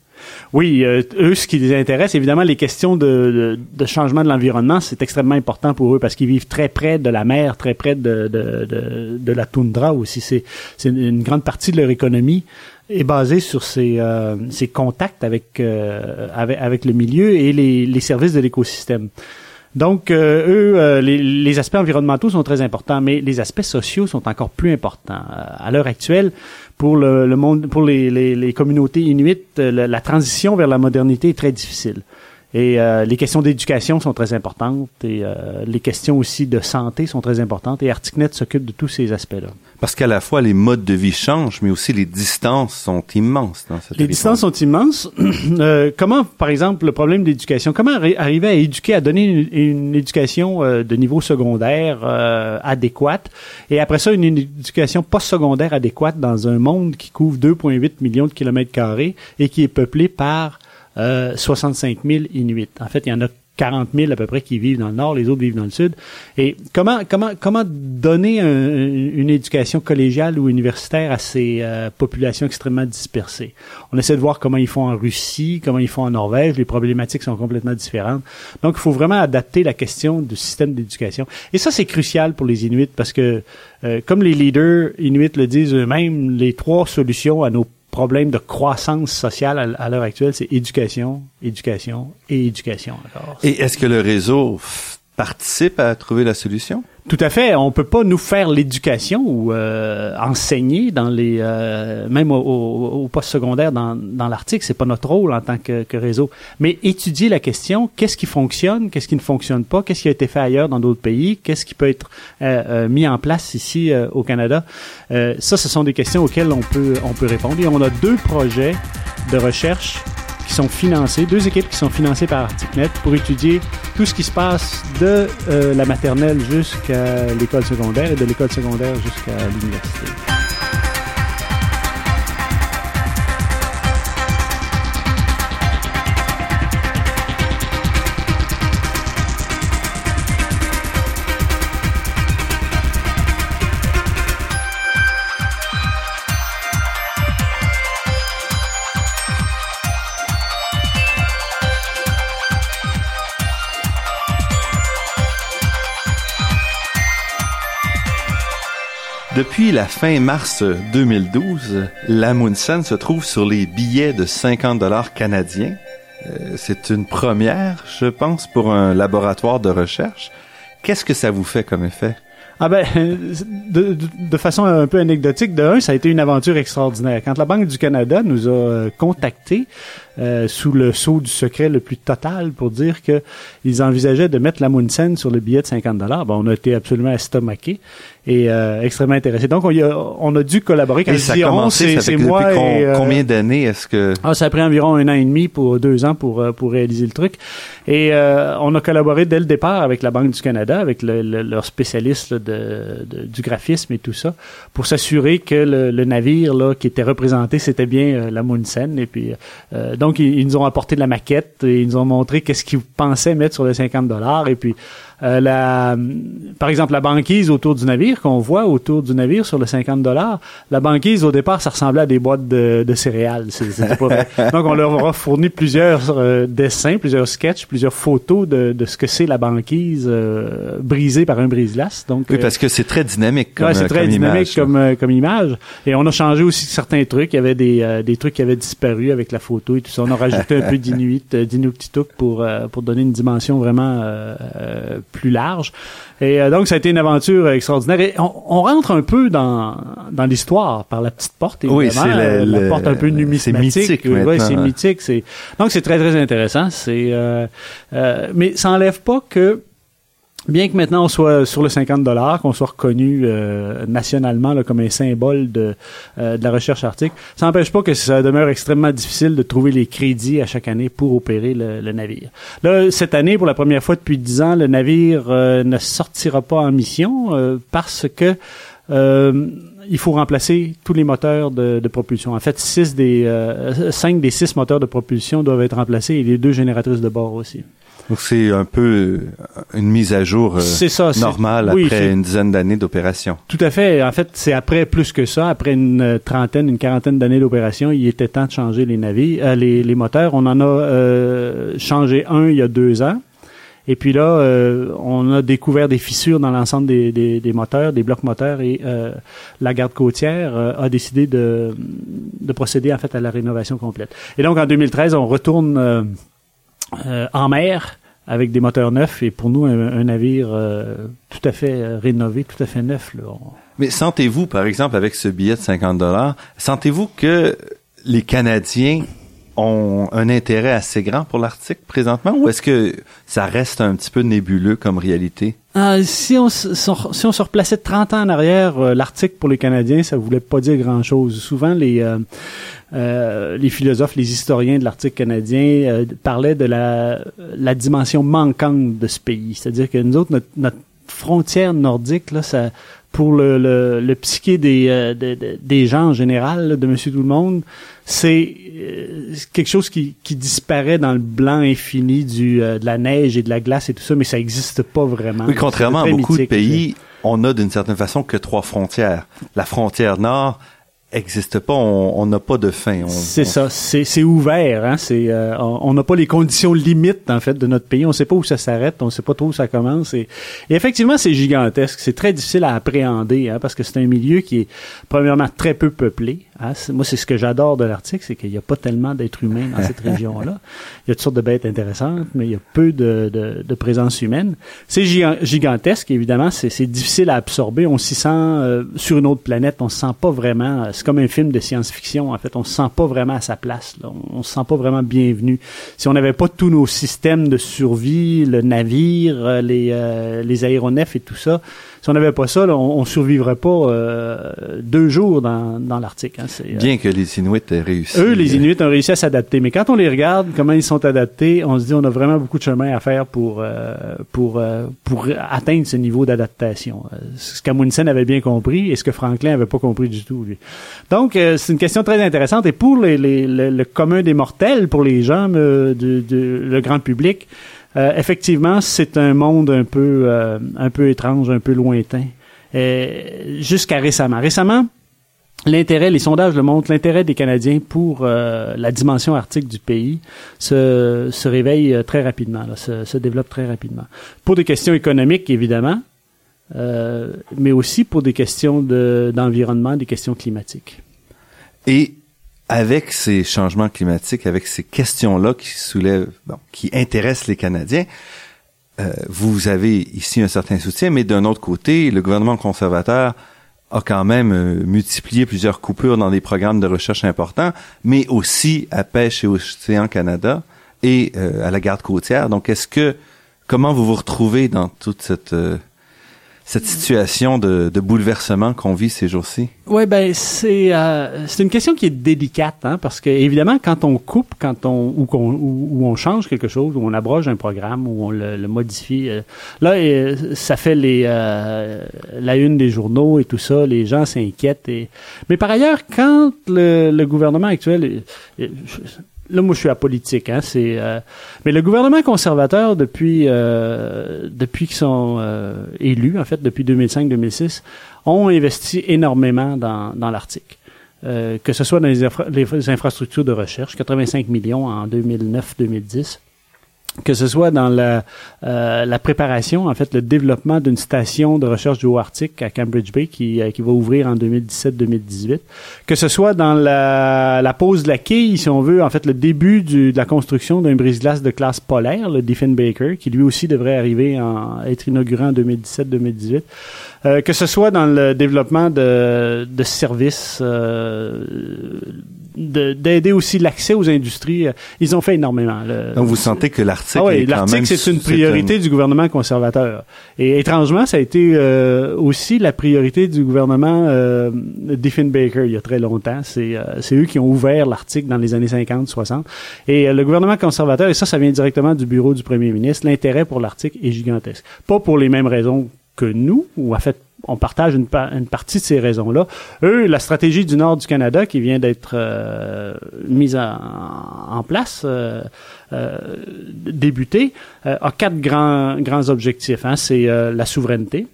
Oui, euh, eux, ce qui les intéresse, évidemment, les questions de, de, changement de l'environnement, c'est extrêmement important pour eux parce qu'ils vivent très près de la mer, très près de, de, de la toundra aussi. C'est, une grande partie de leur économie est basée sur ces, euh, ces contacts avec, euh, avec le milieu et les, les services de l'écosystème. Donc, eux, les, les, aspects environnementaux sont très importants, mais les aspects sociaux sont encore plus importants. à l'heure actuelle, pour le, le monde, pour les, communautés inuites, euh, la, transition vers la modernité est très difficile. Et euh, les questions d'éducation sont très importantes et euh, les questions aussi de santé sont très importantes et Articnet s'occupe de tous ces aspects-là. Parce qu'à la fois les modes de vie changent, mais aussi les distances sont immenses dans cette Les distances sont immenses. euh, comment, par exemple, le problème d'éducation, comment arriver à éduquer, à donner une, une éducation euh, de niveau secondaire adéquate et après ça une éducation post-secondaire adéquate dans un monde qui couvre 2,8 millions de kilomètres carrés et qui est peuplé par euh, 65 000 Inuits. En fait, il y en a 40 000 à peu près qui vivent dans le nord, les autres vivent dans le sud. Et comment comment comment donner une éducation collégiale ou universitaire à ces euh, populations extrêmement dispersées? On essaie de voir comment ils font en Russie, comment ils font en Norvège. Les problématiques sont complètement différentes. Donc, il faut vraiment adapter la question du système d'éducation. Et ça, c'est crucial pour les Inuits parce que, euh, comme les leaders Inuits le disent eux-mêmes, les trois solutions à nos problème de croissance sociale à, l'heure actuelle, c'est éducation, éducation et éducation encore. Et est-ce que le réseau participe à trouver la solution? Tout à fait. On peut pas nous faire l'éducation ou euh, enseigner dans les euh, même au, au, secondaire dans, dans l'Arctique. C'est pas notre rôle en tant que, réseau. Mais étudier la question, qu'est-ce qui fonctionne, qu'est-ce qui ne fonctionne pas, qu'est-ce qui a été fait ailleurs dans d'autres pays, qu'est-ce qui peut être euh, mis en place ici au Canada. ça, ce sont des questions auxquelles on peut on peut répondre. Et on a deux projets de recherche sont financés, deux équipes qui sont financées par ArticNet pour étudier tout ce qui se passe de euh, la maternelle jusqu'à l'école secondaire et de l'école secondaire jusqu'à l'université. Depuis la fin mars 2012, l'Amundsen se trouve sur les billets de 50 dollars canadiens. Euh, c'est une première, je pense, pour un laboratoire de recherche. Qu'est-ce que ça vous fait comme effet? Ah ben, de, de, façon un peu anecdotique, de un, ça a été une aventure extraordinaire. Quand la Banque du Canada nous a euh, contactés, euh, sous le sceau du secret le plus total pour dire que ils envisageaient de mettre la Munsen sur le billet de 50 dollars. Bon, on a été absolument estomaqués et euh, extrêmement intéressés. Donc, on a, on a dû collaborer. Quand et ça a commencé, c'est moi. Et, euh, combien d'années est-ce que ah, ça a pris environ un an et demi pour deux ans pour pour réaliser le truc. Et on a collaboré dès le départ avec la Banque du Canada, avec le, leur spécialiste de, du graphisme et tout ça, pour s'assurer que le, navire là qui était représenté, c'était bien la Munsen. Et puis donc, ils, nous ont apporté de la maquette et ils nous ont montré qu'est-ce qu'ils pensaient mettre sur les 50 dollars. Et puis, euh, la, par exemple, la banquise autour du navire qu'on voit autour du navire sur le 50 dollars, la banquise au départ, ça ressemblait à des boîtes de, de céréales. Donc, on leur a fourni plusieurs euh, dessins, plusieurs sketchs, plusieurs photos de, de ce que c'est la banquise euh, brisée par un brise-glace. Donc, oui, parce que c'est très dynamique comme, ouais, c'est très dynamique comme, comme image. Et on a changé aussi certains trucs. Il y avait des, des trucs qui avaient disparu avec la photo et tout ça. On a rajouté un peu d'inuit, d'inuktitut pour pour donner une dimension vraiment plus large. Et euh, donc, ça a été une aventure extraordinaire. Et on, rentre un peu dans, dans l'histoire par la petite porte, évidemment. Oui, c'est la porte un peu numismatique. C'est mythique. Oui, c'est mythique. C'est donc c'est très très intéressant. C'est euh, euh, mais ça enlève pas que bien que maintenant on soit sur le 50 dollars, qu'on soit reconnu euh, nationalement comme un symbole de, euh, de la recherche arctique, ça n'empêche pas que ça demeure extrêmement difficile de trouver les crédits à chaque année pour opérer le, navire. Là, cette année, pour la première fois depuis 10 ans, le navire euh, ne sortira pas en mission parce que il faut remplacer tous les moteurs de, de propulsion. En fait, six des cinq des six moteurs de propulsion doivent être remplacés et les deux génératrices de bord aussi. Donc c'est un peu euh, une mise à jour euh, normale après une dizaine d'années d'opération. Tout à fait. En fait, c'est après plus que ça, après une euh, trentaine, une quarantaine d'années d'opération, il était temps de changer les navires, les, les, moteurs. On en a changé un il y a deux ans. Et puis là, on a découvert des fissures dans l'ensemble des, des, des, moteurs, des blocs moteurs, et la garde côtière a décidé de, de procéder en fait à la rénovation complète. Et donc en 2013, on retourne euh, en mer avec des moteurs neufs et pour nous un, navire euh, tout à fait euh, rénové, tout à fait neuf. Mais sentez-vous, par exemple, avec ce billet de 50 dollars, sentez-vous que les Canadiens ont un intérêt assez grand pour l'Arctique présentement ou est-ce que ça reste un petit peu nébuleux comme réalité? Si, on, si on se replaçait 30 ans en arrière, l'Arctique pour les Canadiens, ça voulait pas dire grand-chose. Souvent, les, euh, les philosophes, les historiens de l'Arctique canadien euh, parlaient de la, la dimension manquante de ce pays. C'est-à-dire que nous autres, notre, frontière nordique, là, ça, pour le, le, le psyché des, euh, des gens en général, de Monsieur Tout le Monde, c'est quelque chose qui, qui disparaît dans le blanc infini du, de la neige et de la glace et tout ça, mais ça n'existe pas vraiment. Oui, contrairement à beaucoup de pays, on a d'une certaine façon que trois frontières. La frontière nord, existe pas, on n'a pas de fin. C'est ça, c'est ouvert. Hein? C'est euh, on n'a pas les conditions limites en fait de notre pays. On sait pas où ça s'arrête, on sait pas trop où ça commence. Et, effectivement, c'est gigantesque. C'est très difficile à appréhender hein, parce que c'est un milieu qui est premièrement très peu peuplé. Hein? Moi, c'est ce que j'adore de l'Arctique, c'est qu'il n'y a pas tellement d'êtres humains dans cette région-là. Il y a toutes sortes de bêtes intéressantes, mais il y a peu de, de, de présence humaine. C'est gigantesque, évidemment. C'est difficile à absorber. On s'y sent euh, sur une autre planète. On se sent pas vraiment. C'est comme un film de science-fiction. En fait, on se sent pas vraiment à sa place. Là. On, se sent pas vraiment bienvenu. Si on n'avait pas tous nos systèmes de survie, le navire, euh, les, euh, les aéronefs et tout ça, si on n'avait pas ça, on, on survivrait pas euh, deux jours dans, dans l'Arctique. Hein, euh, Bien que les Inuits aient réussi. Eux, les Inuits ont réussi à s'adapter. Mais quand on les regarde, comment ils sont adaptés, on se dit on a vraiment beaucoup de chemin à faire pour euh, pour pour atteindre ce niveau d'adaptation. Ce qu'Amundsen avait bien compris et ce que Franklin avait pas compris du tout. Lui. Donc c'est une question très intéressante et pour les, les, le, commun des mortels, pour les gens du, du le grand public. Euh, effectivement, c'est un monde un peu, euh, un peu étrange, un peu lointain. Jusqu'à récemment. Récemment, l'intérêt, les sondages le montrent, l'intérêt des Canadiens pour euh, la dimension arctique du pays se, se réveille très rapidement, se, se, développe très rapidement. Pour des questions économiques, évidemment, mais aussi pour des questions d'environnement, des questions climatiques. Et avec ces changements climatiques, avec ces questions-là qui soulèvent, bon, qui intéressent les Canadiens, euh, vous avez ici un certain soutien, mais d'un autre côté, le gouvernement conservateur a quand même euh, multiplié plusieurs coupures dans des programmes de recherche importants, mais aussi à Pêche et Océan Canada et euh, à la garde côtière. Donc, est-ce que comment vous vous retrouvez dans toute cette cette situation de, de bouleversement qu'on vit ces jours-ci? Oui, ben c'est euh, c'est une question qui est délicate, hein, parce que évidemment, quand on coupe, quand on ou qu'on ou, on change quelque chose, ou on abroge un programme, ou on le, modifie, euh, là, euh, ça fait les la une des journaux et tout ça, les gens s'inquiètent. Et mais par ailleurs, quand le, le gouvernement actuel là, moi, je suis apolitique. Hein, c'est, euh, mais le gouvernement conservateur, depuis, euh, depuis qu'ils sont euh, élus, en fait, depuis 2005-2006, ont investi énormément dans, dans l'Arctique. que ce soit dans les, les, infrastructures de recherche, 85 millions en 2009-2010 que ce soit dans la, euh, la préparation, en fait, le développement d'une station de recherche du Haut-Arctique à Cambridge Bay qui, euh, qui va ouvrir en 2017-2018, que ce soit dans la, la pose de la quille, si on veut, en fait, le début du, de la construction d'un brise-glace de classe polaire, le Diefenbaker, qui lui aussi devrait arriver en être inauguré en 2017-2018. Euh, que ce soit dans le développement de, de services euh, d'aider aussi l'accès aux industries. Ils ont fait énormément. Donc vous sentez que ah oui, l'Arctique c'est une priorité du gouvernement conservateur. Et étrangement, ça a été euh, aussi la priorité du gouvernement euh, Diefenbaker il y a très longtemps. C'est euh, eux qui ont ouvert l'Arctique dans les années 50, 60. Et euh, le gouvernement conservateur, et ça, ça vient directement du bureau du premier ministre, l'intérêt pour l'Arctique est gigantesque. Pas pour les mêmes raisons que nous, ou en fait on partage une, une, partie de ces raisons-là. Eux, la stratégie du nord du Canada qui vient d'être euh, mise en, place, euh, euh, débutée, euh, a quatre grands, grands objectifs. Hein. C'est euh, la souveraineté,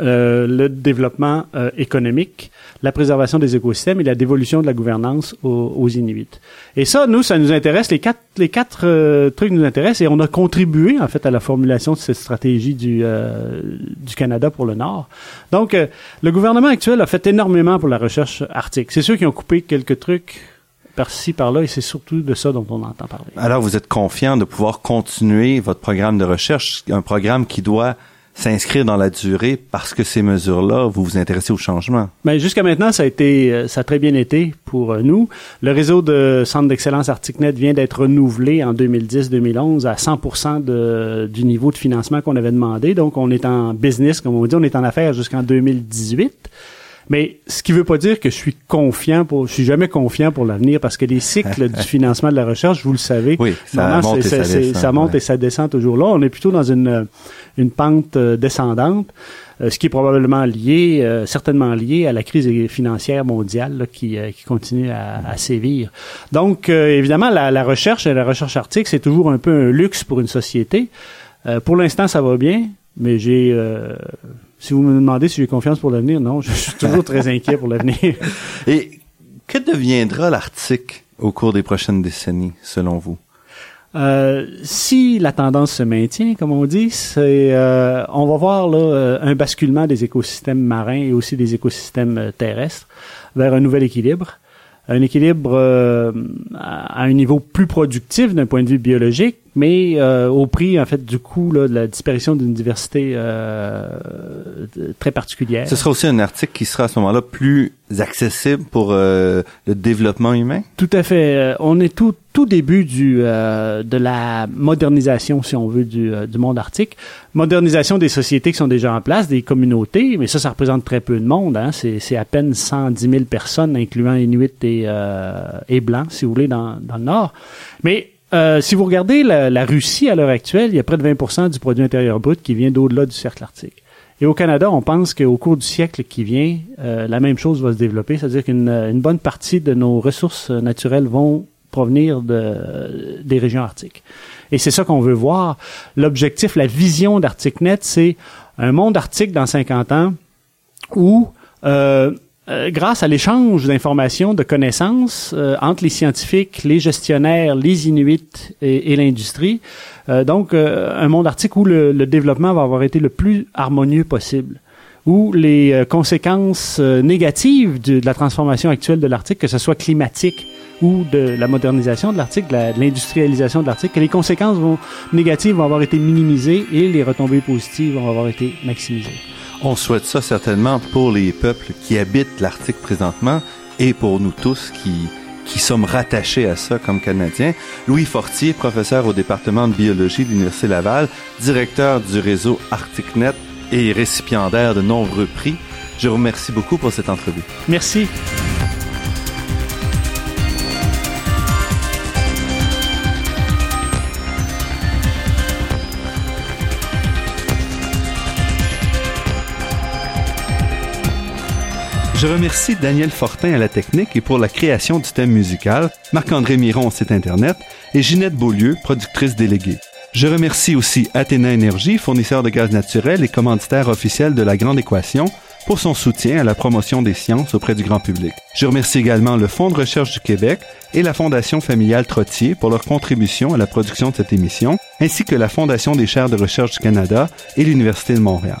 euh, le développement euh, économique, la préservation des écosystèmes et la dévolution de la gouvernance aux, aux, Inuits. Et ça, nous, ça nous intéresse. Les quatre, les quatre euh, trucs nous intéressent et on a contribué en fait à la formulation de cette stratégie du euh, du Canada pour le Nord. Donc, euh, le gouvernement actuel a fait énormément pour la recherche arctique. C'est sûr qu'ils ont coupé quelques trucs par-ci, par-là, et c'est surtout de ça dont on entend parler. Alors, vous êtes confiant de pouvoir continuer votre programme de recherche, un programme qui doit s'inscrire dans la durée parce que ces mesures-là, vous vous intéressez au changement? Mais ben, jusqu'à maintenant, ça a été, euh, ça a très bien été pour euh, nous. Le réseau de centres d'excellence ArcticNet vient d'être renouvelé en 2010-2011 à 100% de, du niveau de financement qu'on avait demandé. Donc, on est en business, comme on dit, on est en affaires jusqu'en 2018. Mais ce qui veut pas dire que je suis confiant pour, je suis jamais confiant pour l'avenir parce que les cycles du financement de la recherche, vous le savez, oui, ça, monte, et ça, descend, ça monte ouais. et ça descend toujours là. On est plutôt dans une une pente descendante, euh, ce qui est probablement lié, euh, certainement lié à la crise financière mondiale là, qui, euh, qui continue à, à sévir. Donc, évidemment, la, la, recherche et la recherche arctique, c'est toujours un peu un luxe pour une société. pour l'instant, ça va bien, mais j'ai si vous me demandez si j'ai confiance pour l'avenir, non, je suis toujours très inquiet pour l'avenir. Et que deviendra l'Arctique au cours des prochaines décennies, selon vous? Euh, si la tendance se maintient, comme on dit, c'est euh, on va voir là un basculement des écosystèmes marins et aussi des écosystèmes terrestres vers un nouvel équilibre, un équilibre euh, à un niveau plus productif d'un point de vue biologique, mais euh, au prix en fait du coût là, de la disparition d'une diversité euh, très particulière. Ce sera aussi un article qui sera à ce moment-là plus accessible pour euh, le développement humain? Tout à fait. Euh, on est tout tout début du euh, de la modernisation, si on veut, du, du monde arctique. Modernisation des sociétés qui sont déjà en place, des communautés, mais ça, ça représente très peu de monde. Hein. C'est à peine 110 000 personnes, incluant Inuits et, et Blancs, si vous voulez, dans, dans le Nord. Mais euh, si vous regardez la, la Russie à l'heure actuelle, il y a près de 20% du produit intérieur brut qui vient d'au-delà du cercle arctique. Et au Canada, on pense qu'au cours du siècle qui vient, euh, la même chose va se développer, c'est-à-dire qu'une une bonne partie de nos ressources naturelles vont provenir de, des régions arctiques. Et c'est ça qu'on veut voir. L'objectif, la vision d'ArcticNet, c'est un monde arctique dans 50 ans où euh, euh, grâce à l'échange d'informations, de connaissances euh, entre les scientifiques, les gestionnaires, les Inuits et, et l'industrie. Euh, donc, un monde arctique où le, le, développement va avoir été le plus harmonieux possible où les conséquences négatives de, de la transformation actuelle de l'Arctique, que ce soit climatique ou de la modernisation de l'Arctique, de l'industrialisation de l'Arctique, que les conséquences vont, négatives vont avoir été minimisées et les retombées positives vont avoir été maximisées. On souhaite ça certainement pour les peuples qui habitent l'Arctique présentement et pour nous tous qui, qui sommes rattachés à ça comme Canadiens. Louis Fortier, professeur au département de biologie de l'Université Laval, directeur du réseau ArcticNet et récipiendaire de nombreux prix. Je vous remercie beaucoup pour cette entrevue. Merci. Je remercie Daniel Fortin à la technique et pour la création du thème musical, Marc-André Miron au site Internet et Ginette Beaulieu, productrice déléguée. Je remercie aussi Athéna Énergie, fournisseur de gaz naturel et commanditaire officiel de la Grande Équation, pour son soutien à la promotion des sciences auprès du grand public. Je remercie également le Fonds de recherche du Québec et la Fondation familiale Trottier pour leur contribution à la production de cette émission, ainsi que la Fondation des chaires de recherche du Canada et l'Université de Montréal.